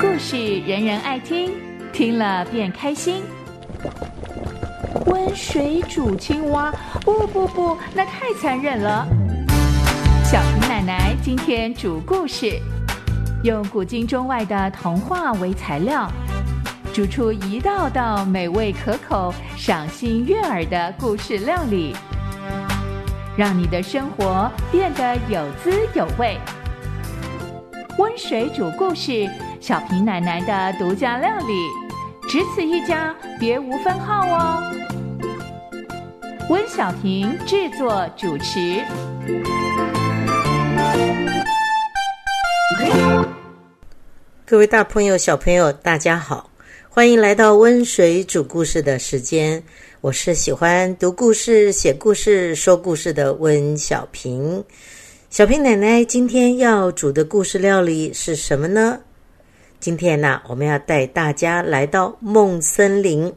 故事人人爱听，听了便开心。温水煮青蛙，不不不，那太残忍了。小平奶奶今天煮故事，用古今中外的童话为材料，煮出一道道美味可口、赏心悦耳的故事料理，让你的生活变得有滋有味。温水煮故事，小平奶奶的独家料理，只此一家，别无分号哦。温小平制作主持。各位大朋友、小朋友，大家好，欢迎来到温水煮故事的时间。我是喜欢读故事、写故事、说故事的温小平。小平奶奶今天要煮的故事料理是什么呢？今天呢，我们要带大家来到梦森林，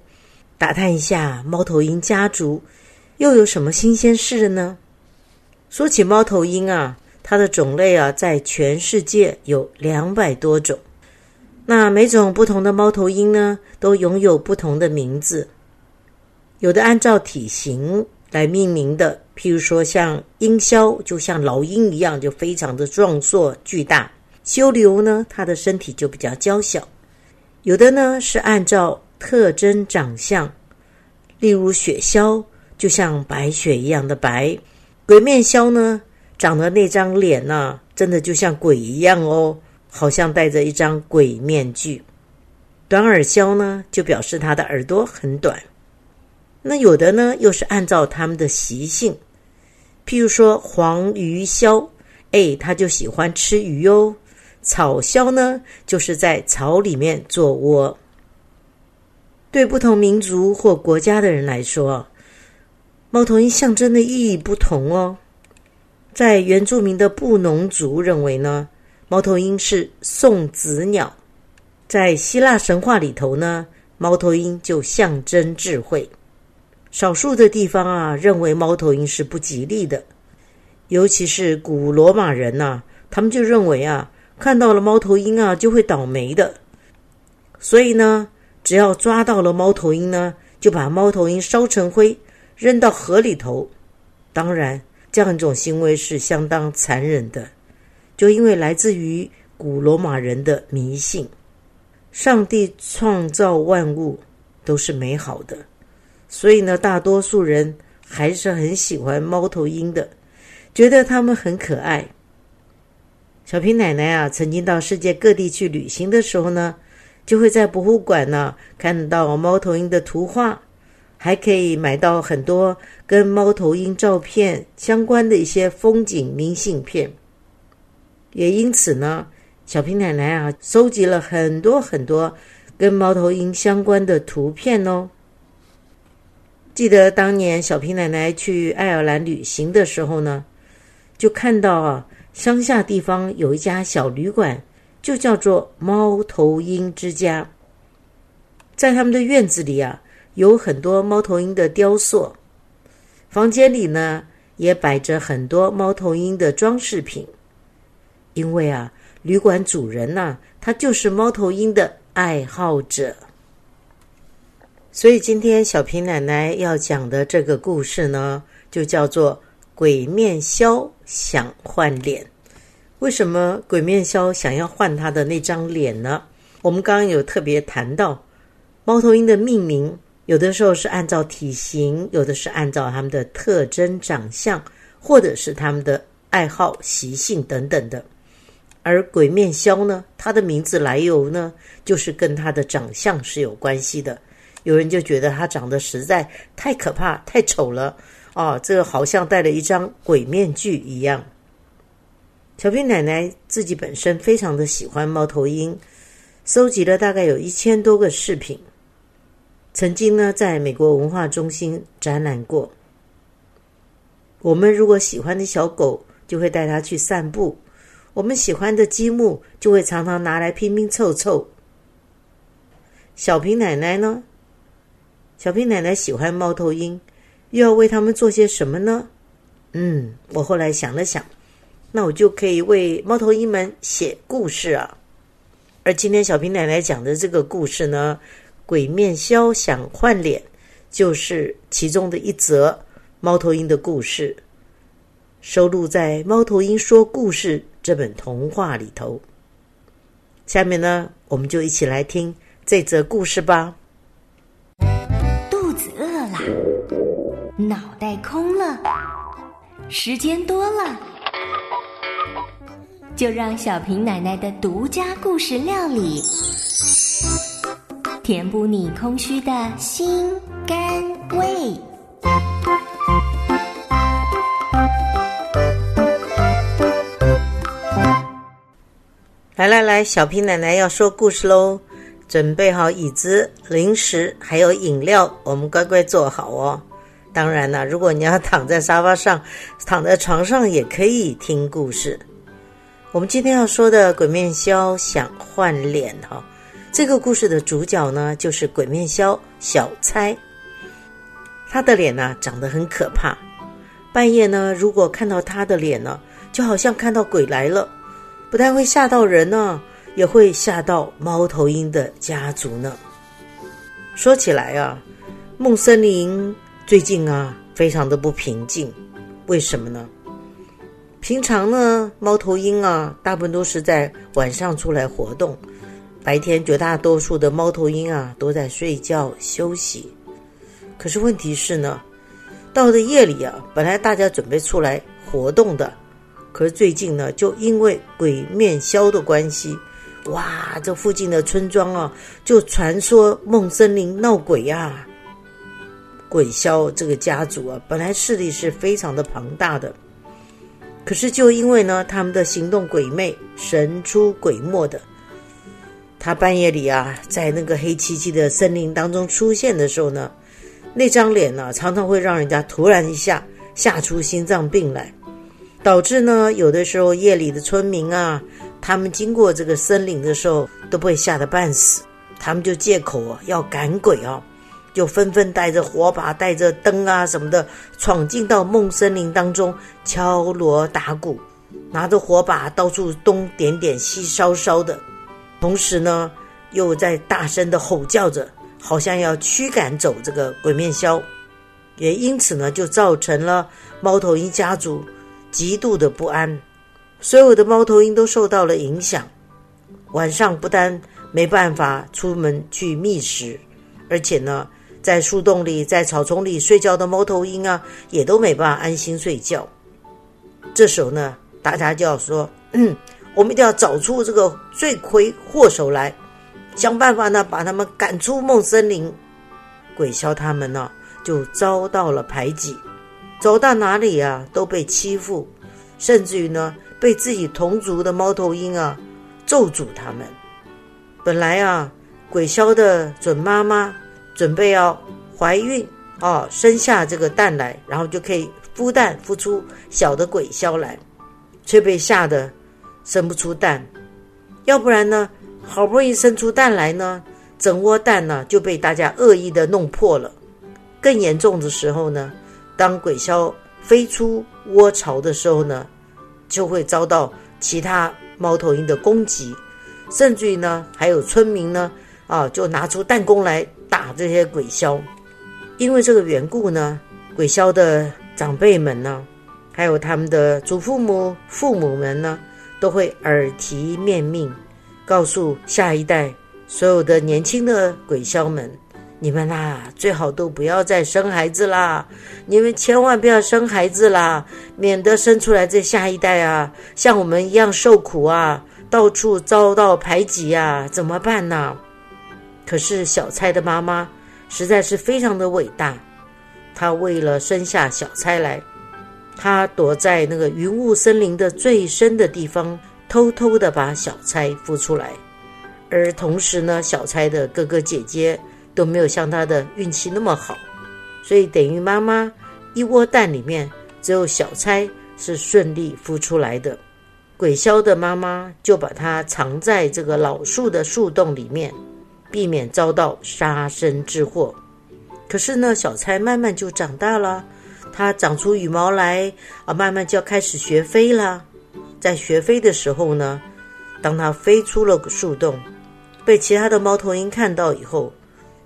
打探一下猫头鹰家族又有什么新鲜事呢？说起猫头鹰啊，它的种类啊，在全世界有两百多种。那每种不同的猫头鹰呢，都拥有不同的名字。有的按照体型来命名的，譬如说像鹰鸮，就像老鹰一样，就非常的壮硕巨大；修留呢，它的身体就比较娇小。有的呢是按照特征长相，例如雪鸮，就像白雪一样的白；鬼面鸮呢，长得那张脸呢，真的就像鬼一样哦。好像戴着一张鬼面具，短耳鸮呢，就表示它的耳朵很短。那有的呢，又是按照他们的习性，譬如说黄鱼鸮，哎，它就喜欢吃鱼哦。草鸮呢，就是在草里面做窝。对不同民族或国家的人来说，猫头鹰象征的意义不同哦。在原住民的布农族认为呢。猫头鹰是送子鸟，在希腊神话里头呢，猫头鹰就象征智慧。少数的地方啊，认为猫头鹰是不吉利的，尤其是古罗马人呐，他们就认为啊，看到了猫头鹰啊，就会倒霉的。所以呢，只要抓到了猫头鹰呢，就把猫头鹰烧成灰，扔到河里头。当然，这样一种行为是相当残忍的。就因为来自于古罗马人的迷信，上帝创造万物都是美好的，所以呢，大多数人还是很喜欢猫头鹰的，觉得它们很可爱。小平奶奶啊，曾经到世界各地去旅行的时候呢，就会在博物馆呢看到猫头鹰的图画，还可以买到很多跟猫头鹰照片相关的一些风景明信片。也因此呢，小平奶奶啊，收集了很多很多跟猫头鹰相关的图片哦。记得当年小平奶奶去爱尔兰旅行的时候呢，就看到啊，乡下地方有一家小旅馆，就叫做猫头鹰之家。在他们的院子里啊，有很多猫头鹰的雕塑，房间里呢也摆着很多猫头鹰的装饰品。因为啊，旅馆主人呐，他就是猫头鹰的爱好者，所以今天小平奶奶要讲的这个故事呢，就叫做《鬼面鸮想换脸》。为什么鬼面鸮想要换他的那张脸呢？我们刚刚有特别谈到，猫头鹰的命名有的时候是按照体型，有的是按照它们的特征长相，或者是他们的爱好习性等等的。而鬼面鸮呢，它的名字来由呢，就是跟它的长相是有关系的。有人就觉得它长得实在太可怕、太丑了，哦，这好像戴了一张鬼面具一样。小平奶奶自己本身非常的喜欢猫头鹰，收集了大概有一千多个饰品，曾经呢在美国文化中心展览过。我们如果喜欢的小狗，就会带它去散步。我们喜欢的积木就会常常拿来拼拼凑凑。小平奶奶呢？小平奶奶喜欢猫头鹰，又要为他们做些什么呢？嗯，我后来想了想，那我就可以为猫头鹰们写故事啊。而今天小平奶奶讲的这个故事呢，《鬼面枭想换脸》，就是其中的一则猫头鹰的故事，收录在《猫头鹰说故事》这本童话里头。下面呢，我们就一起来听这则故事吧。脑袋空了，时间多了。就让小平奶奶的独家故事料理，填补你空虚的心肝胃。来来来，小平奶奶要说故事喽！准备好椅子、零食还有饮料，我们乖乖坐好哦。当然了，如果你要躺在沙发上、躺在床上，也可以听故事。我们今天要说的《鬼面枭想换脸》哈，这个故事的主角呢，就是鬼面枭小猜。他的脸呢，长得很可怕。半夜呢，如果看到他的脸呢，就好像看到鬼来了，不但会吓到人呢，也会吓到猫头鹰的家族呢。说起来啊，梦森林最近啊，非常的不平静，为什么呢？平常呢，猫头鹰啊，大部分都是在晚上出来活动，白天绝大多数的猫头鹰啊都在睡觉休息。可是问题是呢，到了夜里啊，本来大家准备出来活动的，可是最近呢，就因为鬼面枭的关系，哇，这附近的村庄啊，就传说梦森林闹鬼呀。鬼枭这个家族啊，本来势力是非常的庞大的。可是，就因为呢，他们的行动鬼魅、神出鬼没的，他半夜里啊，在那个黑漆漆的森林当中出现的时候呢，那张脸呢，常常会让人家突然一下吓出心脏病来，导致呢，有的时候夜里的村民啊，他们经过这个森林的时候，都被吓得半死，他们就借口啊要赶鬼啊。就纷纷带着火把、带着灯啊什么的，闯进到梦森林当中，敲锣打鼓，拿着火把到处东点点、西烧烧的，同时呢，又在大声的吼叫着，好像要驱赶走这个鬼面枭，也因此呢，就造成了猫头鹰家族极度的不安，所有的猫头鹰都受到了影响，晚上不但没办法出门去觅食，而且呢。在树洞里、在草丛里睡觉的猫头鹰啊，也都没办法安心睡觉。这时候呢，大家就要说：“嗯，我们一定要找出这个罪魁祸首来，想办法呢，把他们赶出梦森林。”鬼枭他们呢，就遭到了排挤，走到哪里啊，都被欺负，甚至于呢，被自己同族的猫头鹰啊咒诅他们。本来啊，鬼枭的准妈妈。准备要怀孕啊，生下这个蛋来，然后就可以孵蛋，孵出小的鬼枭来，却被吓得生不出蛋。要不然呢，好不容易生出蛋来呢，整窝蛋呢就被大家恶意的弄破了。更严重的时候呢，当鬼枭飞出窝巢的时候呢，就会遭到其他猫头鹰的攻击，甚至于呢，还有村民呢，啊，就拿出弹弓来。打这些鬼枭，因为这个缘故呢，鬼枭的长辈们呢，还有他们的祖父母、父母们呢，都会耳提面命，告诉下一代所有的年轻的鬼枭们：你们啦，最好都不要再生孩子啦！你们千万不要生孩子啦，免得生出来这下一代啊，像我们一样受苦啊，到处遭到排挤呀，怎么办呢？可是小蔡的妈妈实在是非常的伟大，她为了生下小蔡来，她躲在那个云雾森林的最深的地方，偷偷的把小蔡孵出来。而同时呢，小蔡的哥哥姐姐都没有像他的运气那么好，所以等于妈妈一窝蛋里面只有小蔡是顺利孵出来的。鬼枭的妈妈就把它藏在这个老树的树洞里面。避免遭到杀身之祸。可是呢，小蔡慢慢就长大了，它长出羽毛来啊，慢慢就要开始学飞了。在学飞的时候呢，当它飞出了树洞，被其他的猫头鹰看到以后，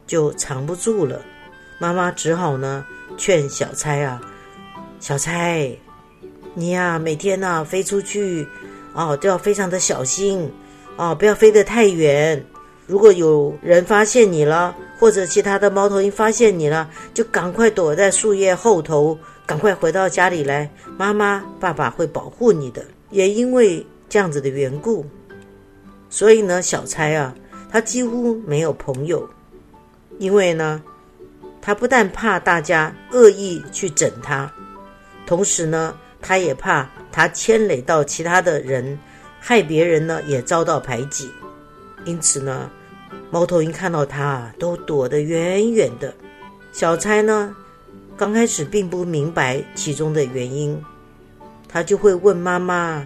就藏不住了。妈妈只好呢劝小钗啊，小钗，你呀每天呐飞出去哦都要非常的小心哦，不要飞得太远。如果有人发现你了，或者其他的猫头鹰发现你了，就赶快躲在树叶后头，赶快回到家里来。妈妈、爸爸会保护你的。也因为这样子的缘故，所以呢，小钗啊，他几乎没有朋友，因为呢，他不但怕大家恶意去整他，同时呢，他也怕他牵累到其他的人，害别人呢也遭到排挤。因此呢。猫头鹰看到它，都躲得远远的。小猜呢，刚开始并不明白其中的原因，他就会问妈妈：“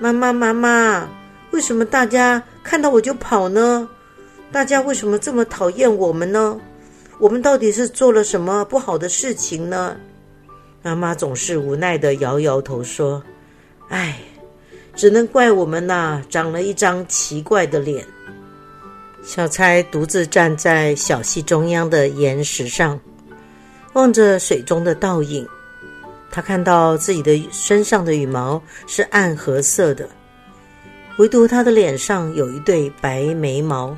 妈妈，妈妈，为什么大家看到我就跑呢？大家为什么这么讨厌我们呢？我们到底是做了什么不好的事情呢？”妈妈总是无奈的摇摇头说：“哎，只能怪我们呐，长了一张奇怪的脸。”小钗独自站在小溪中央的岩石上，望着水中的倒影。他看到自己的身上的羽毛是暗褐色的，唯独他的脸上有一对白眉毛。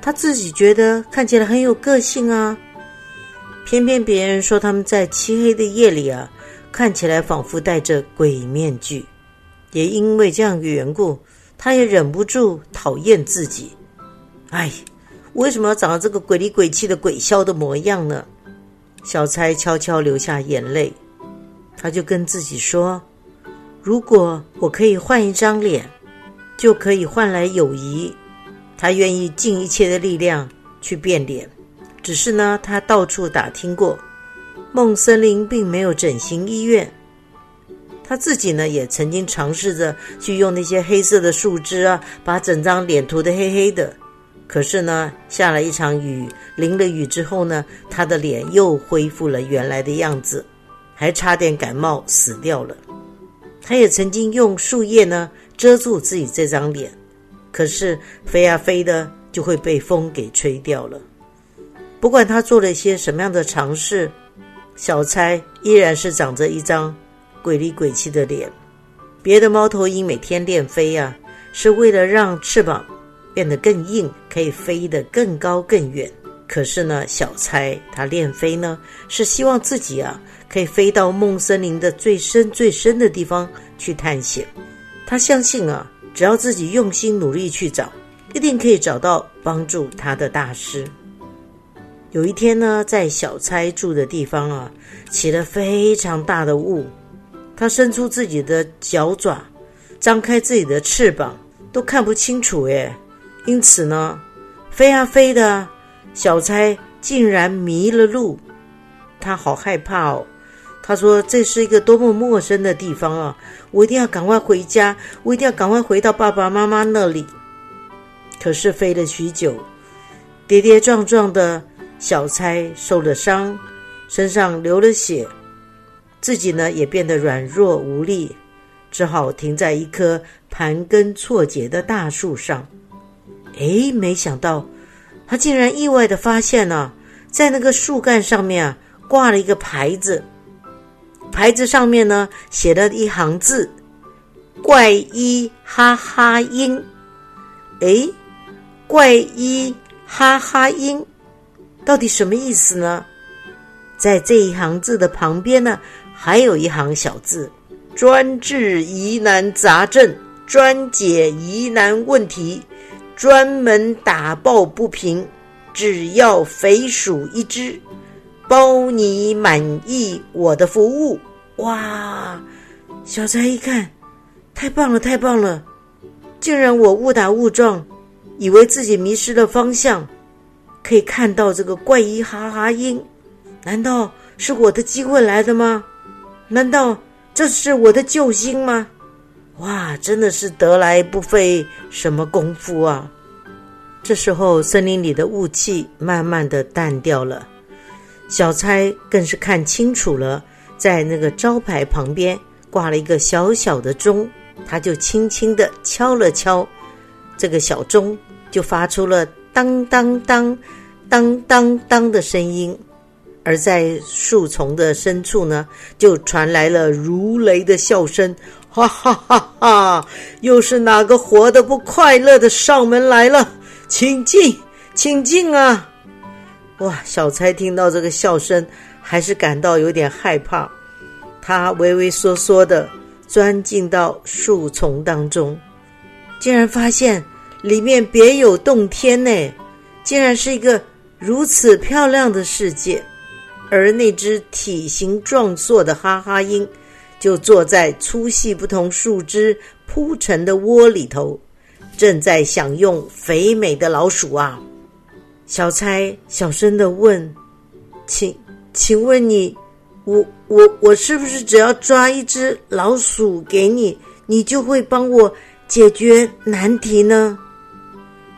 他自己觉得看起来很有个性啊，偏偏别人说他们在漆黑的夜里啊，看起来仿佛戴着鬼面具。也因为这样的缘故，他也忍不住讨厌自己。哎，为什么要长得这个鬼里鬼气的鬼枭的模样呢？小猜悄悄流下眼泪，他就跟自己说：“如果我可以换一张脸，就可以换来友谊。”他愿意尽一切的力量去变脸。只是呢，他到处打听过，梦森林并没有整形医院。他自己呢，也曾经尝试着去用那些黑色的树枝啊，把整张脸涂得黑黑的。可是呢，下了一场雨，淋了雨之后呢，他的脸又恢复了原来的样子，还差点感冒死掉了。他也曾经用树叶呢遮住自己这张脸，可是飞啊飞的就会被风给吹掉了。不管他做了一些什么样的尝试，小钗依然是长着一张鬼里鬼气的脸。别的猫头鹰每天练飞呀，是为了让翅膀。变得更硬，可以飞得更高更远。可是呢，小差他练飞呢，是希望自己啊，可以飞到梦森林的最深最深的地方去探险。他相信啊，只要自己用心努力去找，一定可以找到帮助他的大师。有一天呢，在小差住的地方啊，起了非常大的雾。他伸出自己的脚爪，张开自己的翅膀，都看不清楚诶因此呢，飞啊飞的，小钗竟然迷了路，他好害怕哦。他说：“这是一个多么陌生的地方啊！我一定要赶快回家，我一定要赶快回到爸爸妈妈那里。”可是飞了许久，跌跌撞撞的小钗受了伤，身上流了血，自己呢也变得软弱无力，只好停在一棵盘根错节的大树上。哎，没想到，他竟然意外的发现呢，在那个树干上面啊，挂了一个牌子。牌子上面呢，写了一行字：“怪医哈哈鹰。”哎，怪医哈哈鹰，到底什么意思呢？在这一行字的旁边呢，还有一行小字：“专治疑难杂症，专解疑难问题。”专门打抱不平，只要肥鼠一只，包你满意我的服务。哇！小财一看，太棒了，太棒了！竟然我误打误撞，以为自己迷失了方向，可以看到这个怪医哈哈音，难道是我的机会来的吗？难道这是我的救星吗？哇，真的是得来不费什么功夫啊！这时候，森林里的雾气慢慢的淡掉了，小钗更是看清楚了，在那个招牌旁边挂了一个小小的钟，他就轻轻的敲了敲这个小钟，就发出了当当当、当当当的声音。而在树丛的深处呢，就传来了如雷的笑声，哈哈哈哈！又是哪个活得不快乐的上门来了？请进，请进啊！哇，小猜听到这个笑声，还是感到有点害怕。他畏畏缩缩的钻进到树丛当中，竟然发现里面别有洞天呢！竟然是一个如此漂亮的世界。而那只体型壮硕的哈哈鹰，就坐在粗细不同树枝铺成的窝里头，正在享用肥美的老鼠啊！小猜小声的问：“请，请问你，我我我是不是只要抓一只老鼠给你，你就会帮我解决难题呢？”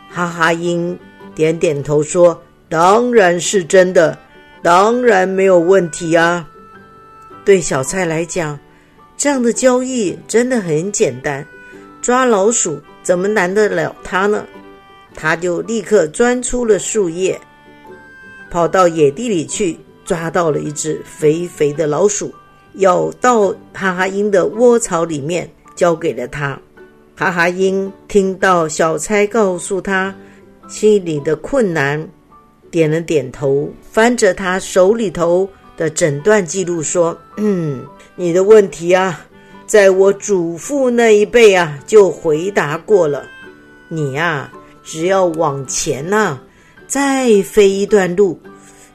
哈哈鹰点点头说：“当然是真的。”当然没有问题啊！对小蔡来讲，这样的交易真的很简单。抓老鼠怎么难得了他呢？他就立刻钻出了树叶，跑到野地里去，抓到了一只肥肥的老鼠，咬到哈哈鹰的窝巢里面，交给了他。哈哈鹰听到小差告诉他心里的困难。点了点头，翻着他手里头的诊断记录说：“嗯，你的问题啊，在我祖父那一辈啊就回答过了。你呀，只要往前呐，再飞一段路，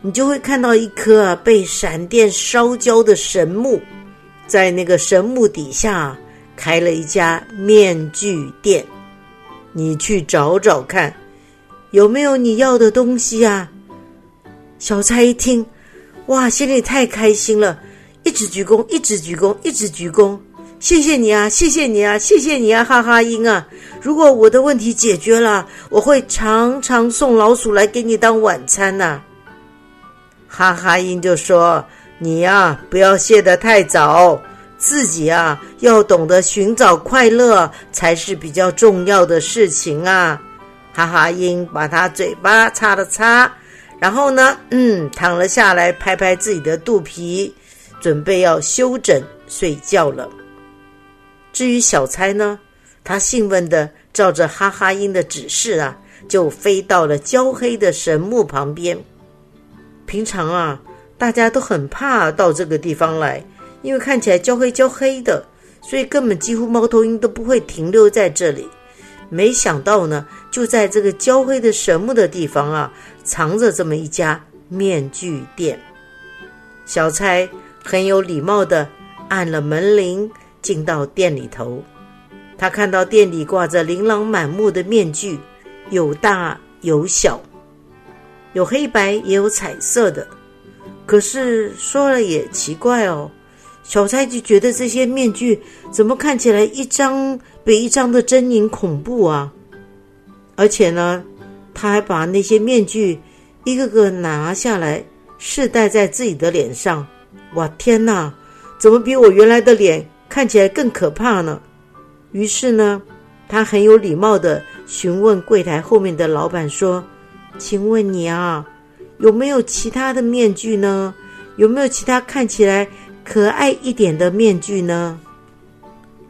你就会看到一棵被闪电烧焦的神木，在那个神木底下开了一家面具店。你去找找看。”有没有你要的东西啊？小蔡一听，哇，心里太开心了，一直鞠躬，一直鞠躬，一直鞠躬。谢谢你啊，谢谢你啊，谢谢你啊，哈哈英啊！如果我的问题解决了，我会常常送老鼠来给你当晚餐呐。哈哈英就说：“你呀，不要谢得太早，自己啊要懂得寻找快乐才是比较重要的事情啊。”哈哈英把他嘴巴擦了擦，然后呢，嗯，躺了下来，拍拍自己的肚皮，准备要休整睡觉了。至于小猜呢，他兴奋的照着哈哈鹰的指示啊，就飞到了焦黑的神木旁边。平常啊，大家都很怕到这个地方来，因为看起来焦黑焦黑的，所以根本几乎猫头鹰都不会停留在这里。没想到呢，就在这个焦黑的神木的地方啊，藏着这么一家面具店。小蔡很有礼貌的按了门铃，进到店里头。他看到店里挂着琳琅满目的面具，有大有小，有黑白也有彩色的。可是说了也奇怪哦。小蔡就觉得这些面具怎么看起来一张比一张的狰狞恐怖啊！而且呢，他还把那些面具一个个拿下来试戴在自己的脸上。哇，天哪！怎么比我原来的脸看起来更可怕呢？于是呢，他很有礼貌的询问柜台后面的老板说：“请问你啊，有没有其他的面具呢？有没有其他看起来？”可爱一点的面具呢？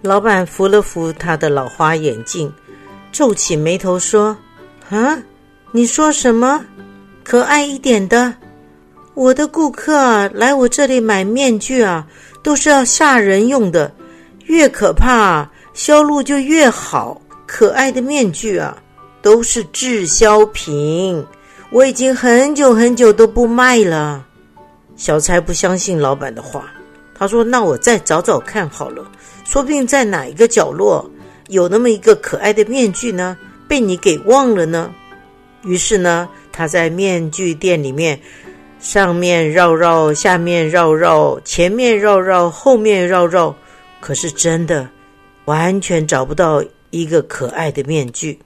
老板扶了扶他的老花眼镜，皱起眉头说：“啊，你说什么？可爱一点的？我的顾客啊，来我这里买面具啊，都是要吓人用的，越可怕销路就越好。可爱的面具啊，都是滞销品，我已经很久很久都不卖了。”小蔡不相信老板的话。他说：“那我再找找看好了，说不定在哪一个角落有那么一个可爱的面具呢，被你给忘了呢。”于是呢，他在面具店里面上面绕绕，下面绕绕，前面绕绕，后面绕绕，可是真的完全找不到一个可爱的面具。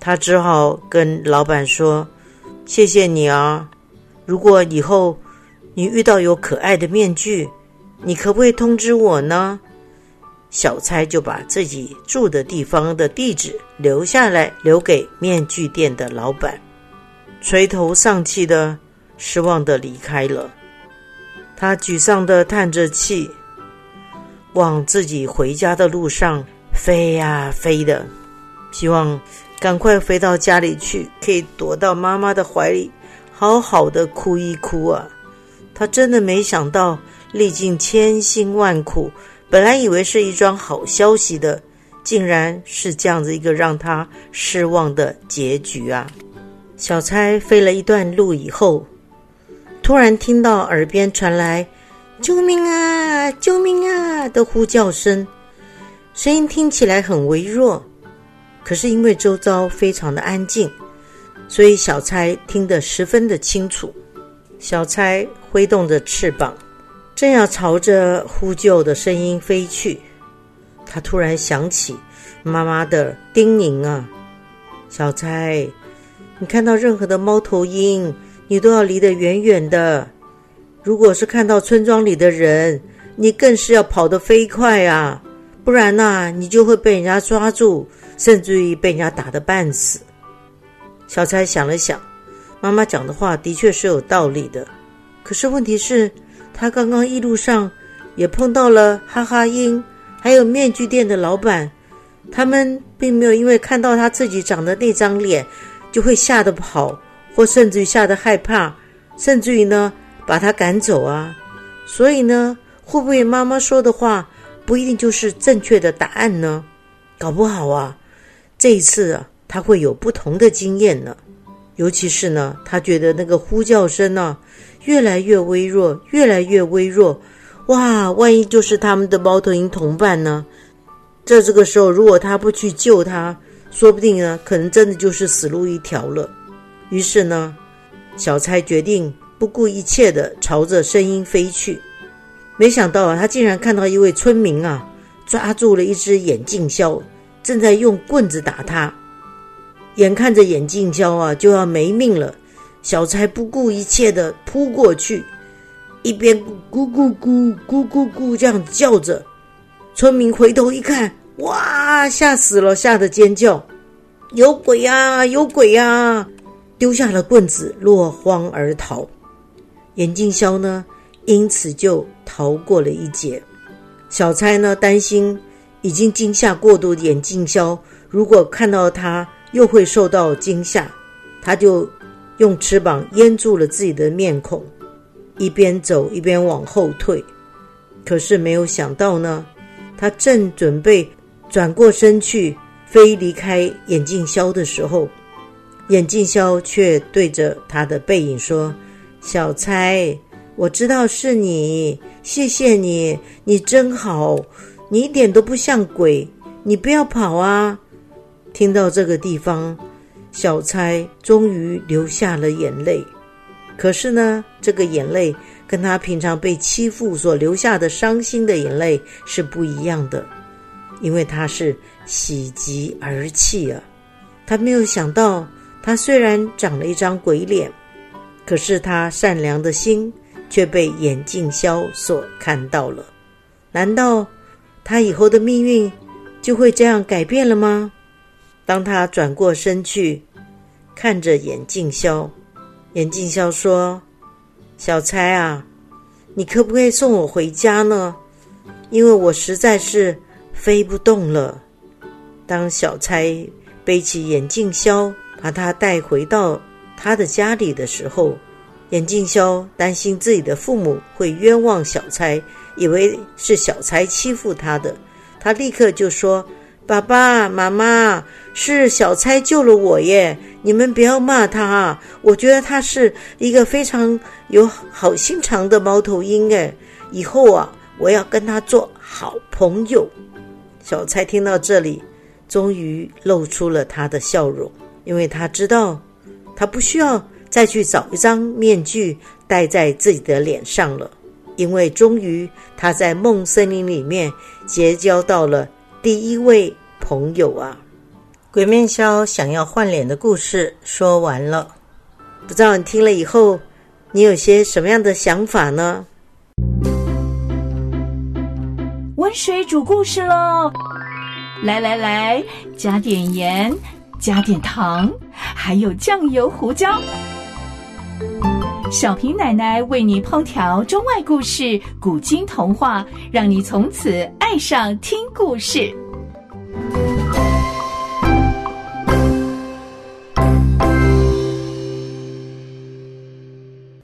他只好跟老板说：“谢谢你啊，如果以后你遇到有可爱的面具。”你可不可以通知我呢？小猜就把自己住的地方的地址留下来，留给面具店的老板，垂头丧气的、失望的离开了。他沮丧的叹着气，往自己回家的路上飞呀飞的，希望赶快飞到家里去，可以躲到妈妈的怀里，好好的哭一哭啊！他真的没想到，历尽千辛万苦，本来以为是一桩好消息的，竟然是这样子一个让他失望的结局啊！小钗飞了一段路以后。突然听到耳边传来“救命啊，救命啊”的呼叫声，声音听起来很微弱，可是因为周遭非常的安静，所以小猜听得十分的清楚。小猜挥动着翅膀，正要朝着呼救的声音飞去，他突然想起妈妈的叮咛啊：“小猜，你看到任何的猫头鹰。”你都要离得远远的。如果是看到村庄里的人，你更是要跑得飞快啊！不然呐，你就会被人家抓住，甚至于被人家打得半死。小蔡想了想，妈妈讲的话的确是有道理的。可是问题是，他刚刚一路上也碰到了哈哈鹰，还有面具店的老板，他们并没有因为看到他自己长的那张脸，就会吓得跑。或甚至于吓得害怕，甚至于呢把他赶走啊！所以呢，会不会妈妈说的话不一定就是正确的答案呢？搞不好啊，这一次啊，他会有不同的经验呢。尤其是呢，他觉得那个呼叫声呢越来越微弱，越来越微弱。哇，万一就是他们的猫头鹰同伴呢？在这个时候，如果他不去救他，说不定呢，可能真的就是死路一条了。于是呢，小蔡决定不顾一切的朝着声音飞去。没想到啊，他竟然看到一位村民啊，抓住了一只眼镜枭，正在用棍子打他。眼看着眼镜枭啊就要没命了，小蔡不顾一切的扑过去，一边咕咕咕咕咕咕这样叫着。村民回头一看，哇，吓死了，吓得尖叫：“有鬼呀，有鬼呀！”丢下了棍子，落荒而逃。眼镜枭呢，因此就逃过了一劫。小钗呢，担心已经惊吓过度的眼镜枭，如果看到他又会受到惊吓，他就用翅膀淹住了自己的面孔，一边走一边往后退。可是没有想到呢，他正准备转过身去飞离开眼镜枭的时候。眼镜肖却对着他的背影说：“小猜，我知道是你，谢谢你，你真好，你一点都不像鬼，你不要跑啊！”听到这个地方，小猜终于流下了眼泪。可是呢，这个眼泪跟他平常被欺负所留下的伤心的眼泪是不一样的，因为他是喜极而泣啊！他没有想到。他虽然长了一张鬼脸，可是他善良的心却被眼镜枭所看到了。难道他以后的命运就会这样改变了吗？当他转过身去，看着眼镜枭，眼镜枭说：“小差啊，你可不可以送我回家呢？因为我实在是飞不动了。”当小差背起眼镜枭。把他带回到他的家里的时候，眼镜肖担心自己的父母会冤枉小钗，以为是小钗欺负他的。他立刻就说：“爸爸妈妈，是小钗救了我耶！你们不要骂他，我觉得他是一个非常有好心肠的猫头鹰哎，以后啊，我要跟他做好朋友。”小猜听到这里，终于露出了他的笑容。因为他知道，他不需要再去找一张面具戴在自己的脸上了，因为终于他在梦森林里面结交到了第一位朋友啊！鬼面鸮想要换脸的故事说完了，不知道你听了以后，你有些什么样的想法呢？温水煮故事喽！来来来，加点盐，加点糖，还有酱油、胡椒。小平奶奶为你烹调中外故事、古今童话，让你从此爱上听故事。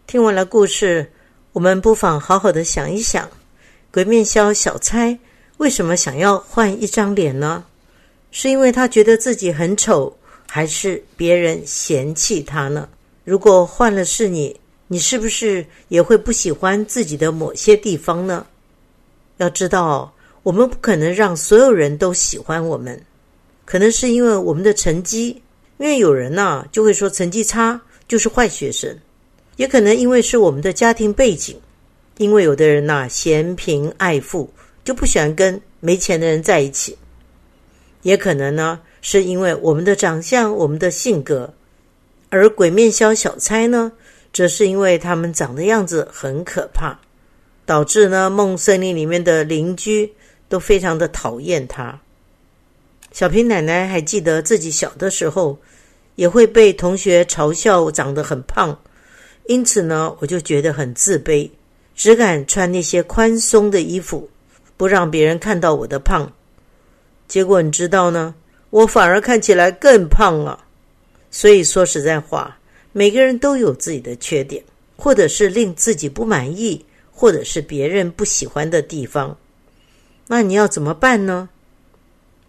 听完了故事，我们不妨好好的想一想：鬼面枭小钗为什么想要换一张脸呢？是因为他觉得自己很丑，还是别人嫌弃他呢？如果换了是你，你是不是也会不喜欢自己的某些地方呢？要知道，我们不可能让所有人都喜欢我们，可能是因为我们的成绩，因为有人呢就会说成绩差就是坏学生。也可能因为是我们的家庭背景，因为有的人呐嫌贫爱富，就不喜欢跟没钱的人在一起。也可能呢是因为我们的长相、我们的性格，而鬼面枭小钗呢，则是因为他们长的样子很可怕，导致呢梦森林里面的邻居都非常的讨厌他。小平奶奶还记得自己小的时候，也会被同学嘲笑长得很胖。因此呢，我就觉得很自卑，只敢穿那些宽松的衣服，不让别人看到我的胖。结果你知道呢，我反而看起来更胖了。所以说实在话，每个人都有自己的缺点，或者是令自己不满意，或者是别人不喜欢的地方。那你要怎么办呢？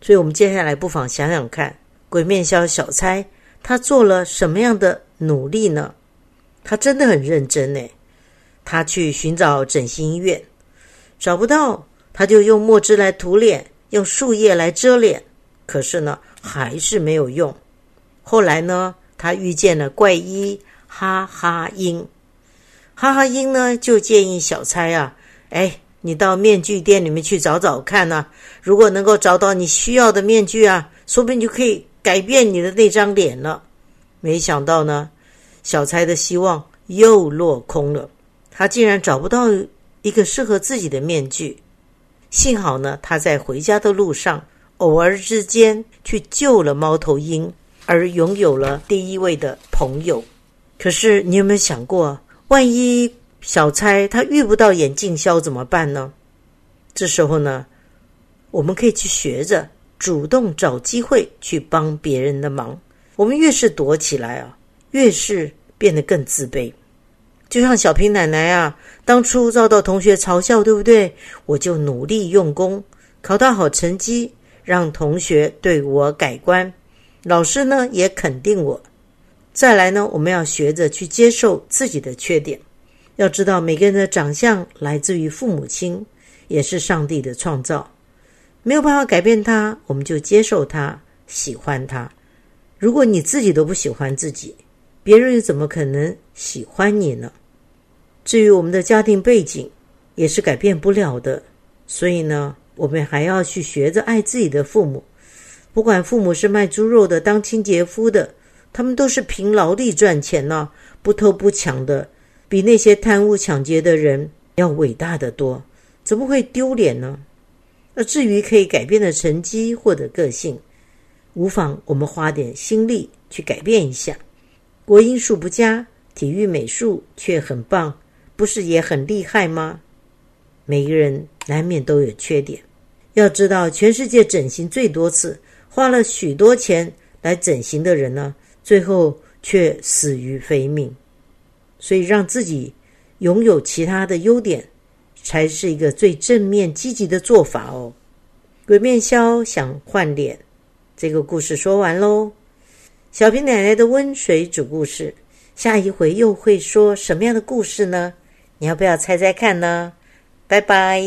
所以我们接下来不妨想想看，鬼面枭小钗她做了什么样的努力呢？他真的很认真呢。他去寻找整形医院，找不到，他就用墨汁来涂脸，用树叶来遮脸。可是呢，还是没有用。后来呢，他遇见了怪医哈哈鹰。哈哈鹰呢，就建议小钗啊，哎，你到面具店里面去找找看呢。如果能够找到你需要的面具啊，说不定就可以改变你的那张脸了。没想到呢。小钗的希望又落空了，她竟然找不到一个适合自己的面具。幸好呢，他在回家的路上，偶尔之间去救了猫头鹰，而拥有了第一位的朋友。可是，你有没有想过，万一小钗她遇不到眼镜枭怎么办呢？这时候呢，我们可以去学着主动找机会去帮别人的忙。我们越是躲起来啊。越是变得更自卑，就像小平奶奶啊，当初遭到同学嘲笑，对不对？我就努力用功，考到好成绩，让同学对我改观，老师呢也肯定我。再来呢，我们要学着去接受自己的缺点。要知道，每个人的长相来自于父母亲，也是上帝的创造，没有办法改变他，我们就接受他，喜欢他。如果你自己都不喜欢自己，别人又怎么可能喜欢你呢？至于我们的家庭背景，也是改变不了的。所以呢，我们还要去学着爱自己的父母。不管父母是卖猪肉的、当清洁夫的，他们都是凭劳力赚钱呢，不偷不抢的，比那些贪污抢劫的人要伟大的多，怎么会丢脸呢？那至于可以改变的成绩或者个性，无妨我们花点心力去改变一下。国音数不佳，体育美术却很棒，不是也很厉害吗？每个人难免都有缺点。要知道，全世界整形最多次、花了许多钱来整形的人呢，最后却死于非命。所以，让自己拥有其他的优点，才是一个最正面积极的做法哦。鬼面枭想换脸，这个故事说完喽。小平奶奶的温水煮故事，下一回又会说什么样的故事呢？你要不要猜猜看呢？拜拜。